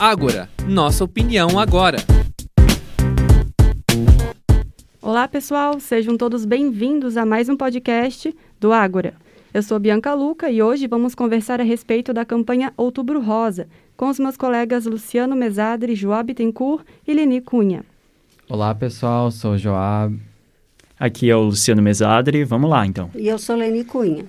Ágora, nossa opinião agora. Olá, pessoal, sejam todos bem-vindos a mais um podcast do Ágora. Eu sou Bianca Luca e hoje vamos conversar a respeito da campanha Outubro Rosa com os meus colegas Luciano Mesadre, Joab Tencourt e Leni Cunha. Olá, pessoal, sou o Joab. Aqui é o Luciano Mesadre, vamos lá então. E eu sou Leni Cunha.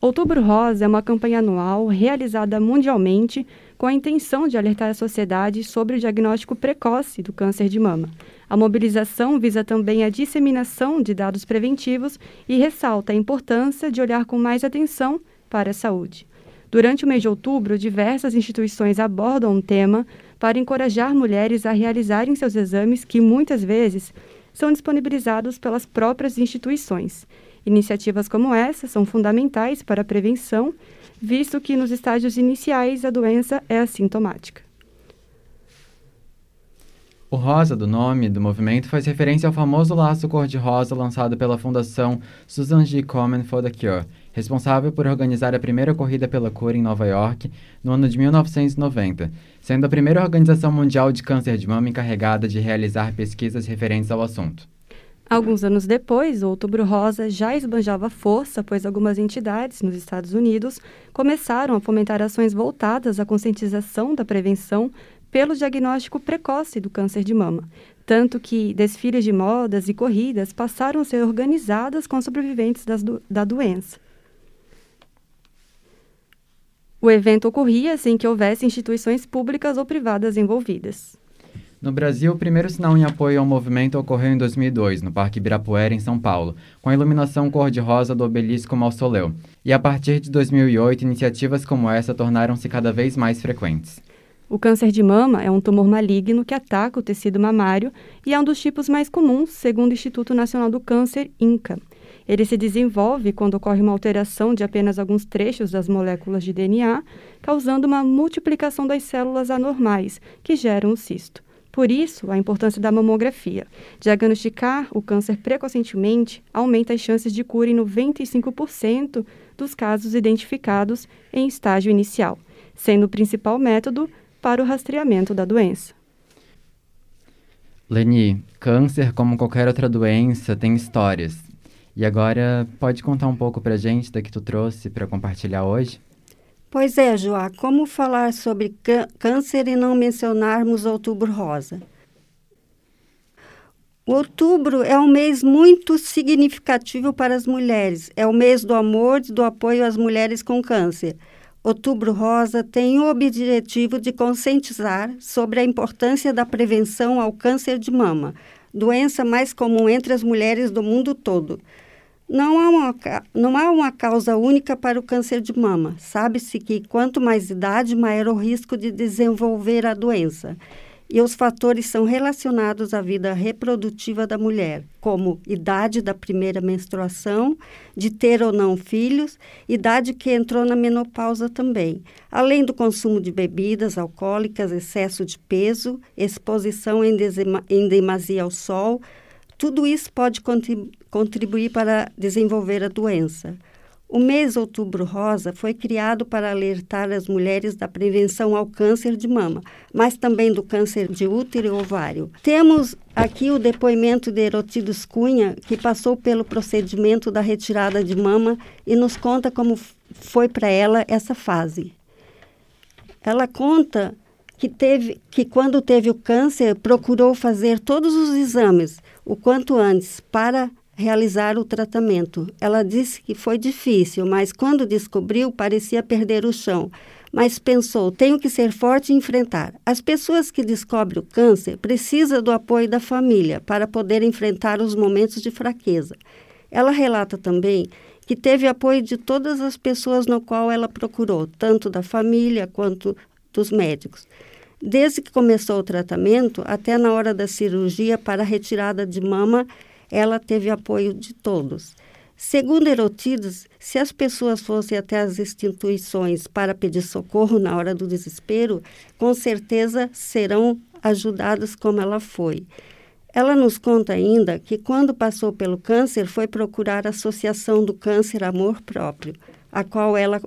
Outubro Rosa é uma campanha anual realizada mundialmente com a intenção de alertar a sociedade sobre o diagnóstico precoce do câncer de mama. A mobilização visa também a disseminação de dados preventivos e ressalta a importância de olhar com mais atenção para a saúde. Durante o mês de outubro, diversas instituições abordam o tema para encorajar mulheres a realizarem seus exames que muitas vezes são disponibilizados pelas próprias instituições. Iniciativas como essa são fundamentais para a prevenção visto que nos estágios iniciais a doença é assintomática. O rosa do nome do movimento faz referência ao famoso laço cor-de-rosa lançado pela Fundação Susan G. Komen for the Cure, responsável por organizar a primeira corrida pela cura em Nova York no ano de 1990, sendo a primeira organização mundial de câncer de mama encarregada de realizar pesquisas referentes ao assunto. Alguns anos depois, o Outubro Rosa já esbanjava força, pois algumas entidades nos Estados Unidos começaram a fomentar ações voltadas à conscientização da prevenção pelo diagnóstico precoce do câncer de mama, tanto que desfiles de modas e corridas passaram a ser organizadas com sobreviventes do, da doença. O evento ocorria sem que houvesse instituições públicas ou privadas envolvidas. No Brasil, o primeiro sinal em apoio ao movimento ocorreu em 2002, no Parque Ibirapuera, em São Paulo, com a iluminação cor-de-rosa do obelisco Mausoleu. E a partir de 2008, iniciativas como essa tornaram-se cada vez mais frequentes. O câncer de mama é um tumor maligno que ataca o tecido mamário e é um dos tipos mais comuns, segundo o Instituto Nacional do Câncer, INCA. Ele se desenvolve quando ocorre uma alteração de apenas alguns trechos das moléculas de DNA, causando uma multiplicação das células anormais, que geram o cisto. Por isso, a importância da mamografia. Diagnosticar o câncer precocemente aumenta as chances de cura em 95% dos casos identificados em estágio inicial, sendo o principal método para o rastreamento da doença. Leni, câncer, como qualquer outra doença, tem histórias. E agora, pode contar um pouco pra gente da que tu trouxe para compartilhar hoje? Pois é, Joá, como falar sobre câncer e não mencionarmos Outubro Rosa? Outubro é um mês muito significativo para as mulheres. É o mês do amor e do apoio às mulheres com câncer. Outubro Rosa tem o objetivo de conscientizar sobre a importância da prevenção ao câncer de mama, doença mais comum entre as mulheres do mundo todo. Não há, uma, não há uma causa única para o câncer de mama. Sabe-se que quanto mais idade, maior o risco de desenvolver a doença. E os fatores são relacionados à vida reprodutiva da mulher, como idade da primeira menstruação, de ter ou não filhos, idade que entrou na menopausa também, além do consumo de bebidas alcoólicas, excesso de peso, exposição em, em demasia ao sol, tudo isso pode contribuir para desenvolver a doença. O mês Outubro Rosa foi criado para alertar as mulheres da prevenção ao câncer de mama, mas também do câncer de útero e ovário. Temos aqui o depoimento de Erotidos Cunha, que passou pelo procedimento da retirada de mama e nos conta como foi para ela essa fase. Ela conta que teve que quando teve o câncer procurou fazer todos os exames o quanto antes para realizar o tratamento. Ela disse que foi difícil, mas quando descobriu parecia perder o chão. Mas pensou, tenho que ser forte e enfrentar. As pessoas que descobrem o câncer precisam do apoio da família para poder enfrentar os momentos de fraqueza. Ela relata também que teve apoio de todas as pessoas no qual ela procurou, tanto da família quanto dos médicos. Desde que começou o tratamento até na hora da cirurgia para a retirada de mama, ela teve apoio de todos. Segundo Erotides, se as pessoas fossem até as instituições para pedir socorro na hora do desespero, com certeza serão ajudadas como ela foi. Ela nos conta ainda que quando passou pelo câncer foi procurar a Associação do Câncer Amor Próprio, a qual ela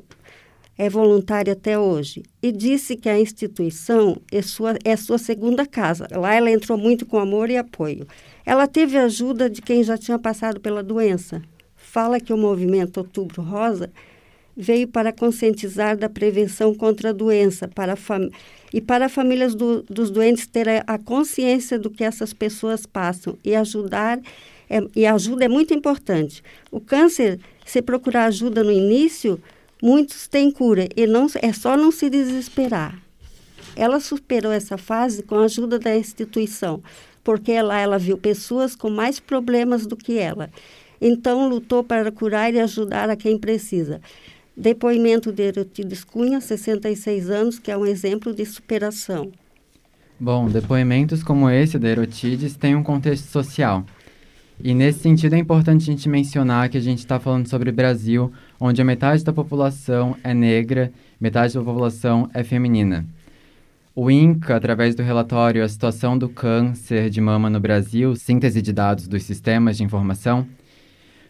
é voluntária até hoje e disse que a instituição é sua, é sua segunda casa. Lá ela entrou muito com amor e apoio. Ela teve ajuda de quem já tinha passado pela doença. Fala que o movimento Outubro Rosa veio para conscientizar da prevenção contra a doença para e para famílias do, dos doentes ter a, a, consciência do que essas pessoas passam e ajudar é, e ajuda é muito importante. O câncer, se procurar ajuda no início, muitos têm cura e não é só não se desesperar. Ela superou essa fase com a ajuda da instituição, porque lá ela viu pessoas com mais problemas do que ela. Então lutou para curar e ajudar a quem precisa. Depoimento de Erotides Cunha, 66 anos, que é um exemplo de superação. Bom, depoimentos como esse da Erotides têm um contexto social. E nesse sentido é importante a gente mencionar que a gente está falando sobre Brasil, onde a metade da população é negra, metade da população é feminina. O INCA, através do relatório A Situação do Câncer de Mama no Brasil, síntese de dados dos sistemas de informação,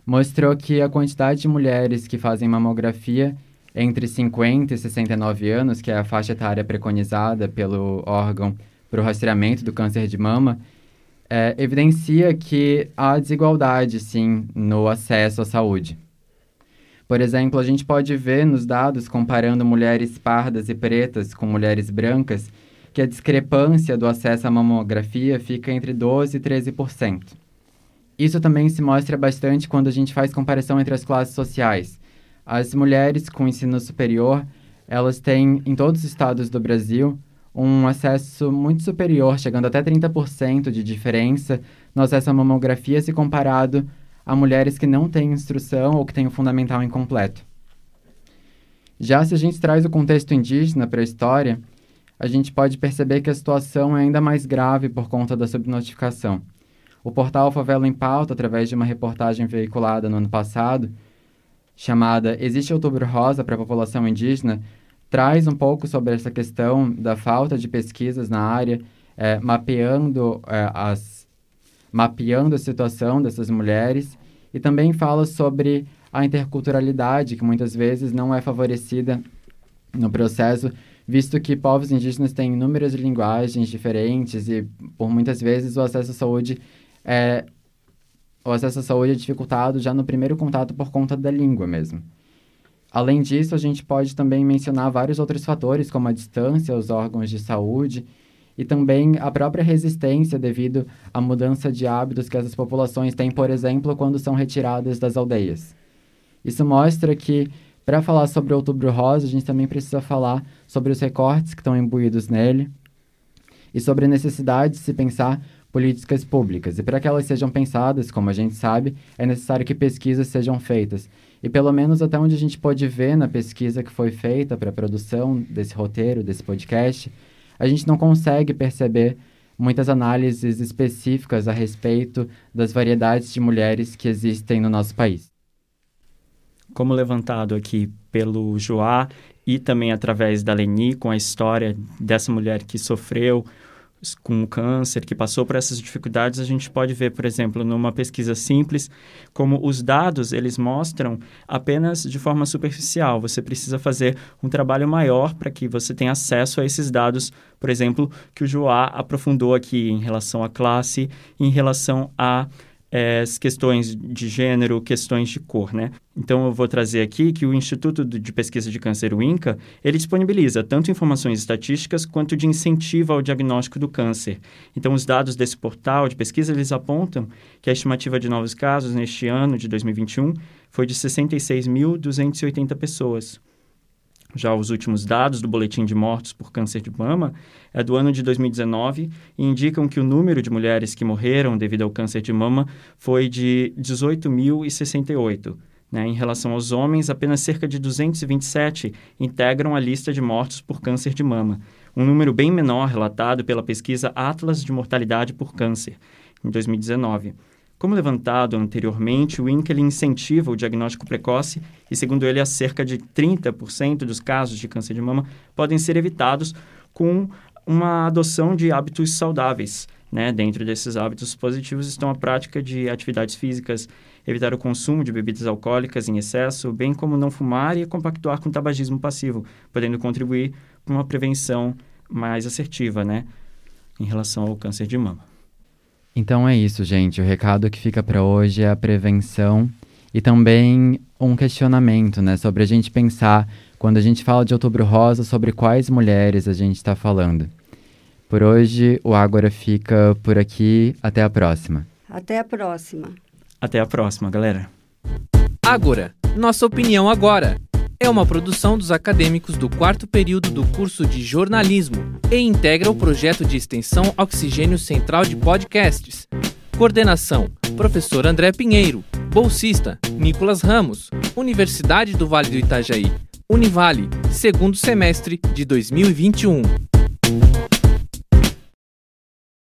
mostrou que a quantidade de mulheres que fazem mamografia entre 50 e 69 anos, que é a faixa etária preconizada pelo órgão para o rastreamento do câncer de mama, é, evidencia que há desigualdade, sim, no acesso à saúde. Por exemplo, a gente pode ver nos dados, comparando mulheres pardas e pretas com mulheres brancas, que a discrepância do acesso à mamografia fica entre 12% e 13%. Isso também se mostra bastante quando a gente faz comparação entre as classes sociais. As mulheres com ensino superior, elas têm, em todos os estados do Brasil, um acesso muito superior, chegando até 30% de diferença no acesso à mamografia se comparado a mulheres que não têm instrução ou que têm o fundamental incompleto. Já se a gente traz o contexto indígena para a história, a gente pode perceber que a situação é ainda mais grave por conta da subnotificação. O portal Favela em Pauta, através de uma reportagem veiculada no ano passado, chamada Existe Outubro Rosa para a População Indígena, traz um pouco sobre essa questão da falta de pesquisas na área, é, mapeando, é, as, mapeando a situação dessas mulheres e também fala sobre a interculturalidade, que muitas vezes não é favorecida no processo, visto que povos indígenas têm inúmeras linguagens diferentes e, por muitas vezes, o acesso à saúde é, o acesso à saúde é dificultado já no primeiro contato por conta da língua mesmo. Além disso, a gente pode também mencionar vários outros fatores, como a distância aos órgãos de saúde e também a própria resistência devido à mudança de hábitos que essas populações têm, por exemplo, quando são retiradas das aldeias. Isso mostra que, para falar sobre o Outubro Rosa, a gente também precisa falar sobre os recortes que estão imbuídos nele e sobre a necessidade de se pensar políticas públicas. E para que elas sejam pensadas, como a gente sabe, é necessário que pesquisas sejam feitas. E pelo menos até onde a gente pode ver na pesquisa que foi feita para a produção desse roteiro, desse podcast, a gente não consegue perceber muitas análises específicas a respeito das variedades de mulheres que existem no nosso país. Como levantado aqui pelo Joá e também através da Leni, com a história dessa mulher que sofreu com câncer, que passou por essas dificuldades, a gente pode ver, por exemplo, numa pesquisa simples, como os dados eles mostram apenas de forma superficial. Você precisa fazer um trabalho maior para que você tenha acesso a esses dados, por exemplo, que o Joá aprofundou aqui em relação à classe, em relação a é, questões de gênero, questões de cor, né? Então, eu vou trazer aqui que o Instituto de Pesquisa de Câncer, o INCA, ele disponibiliza tanto informações estatísticas quanto de incentivo ao diagnóstico do câncer. Então, os dados desse portal de pesquisa, eles apontam que a estimativa de novos casos neste ano de 2021 foi de 66.280 pessoas. Já os últimos dados do boletim de mortos por câncer de mama é do ano de 2019 e indicam que o número de mulheres que morreram devido ao câncer de mama foi de 18.068. Né? Em relação aos homens, apenas cerca de 227 integram a lista de mortos por câncer de mama, um número bem menor relatado pela pesquisa Atlas de Mortalidade por Câncer, em 2019. Como levantado anteriormente, o INCA incentiva o diagnóstico precoce e, segundo ele, cerca de 30% dos casos de câncer de mama podem ser evitados com uma adoção de hábitos saudáveis. Né? Dentro desses hábitos positivos estão a prática de atividades físicas, evitar o consumo de bebidas alcoólicas em excesso, bem como não fumar e compactuar com tabagismo passivo, podendo contribuir para uma prevenção mais assertiva, né, em relação ao câncer de mama. Então é isso, gente. O recado que fica para hoje é a prevenção e também um questionamento, né, sobre a gente pensar quando a gente fala de Outubro Rosa, sobre quais mulheres a gente está falando. Por hoje, o Ágora fica por aqui. Até a próxima. Até a próxima. Até a próxima, galera. Ágora, nossa opinião agora. É uma produção dos acadêmicos do quarto período do curso de jornalismo e integra o projeto de extensão Oxigênio Central de Podcasts. Coordenação: Professor André Pinheiro. Bolsista: Nicolas Ramos. Universidade do Vale do Itajaí. Univale, segundo semestre de 2021.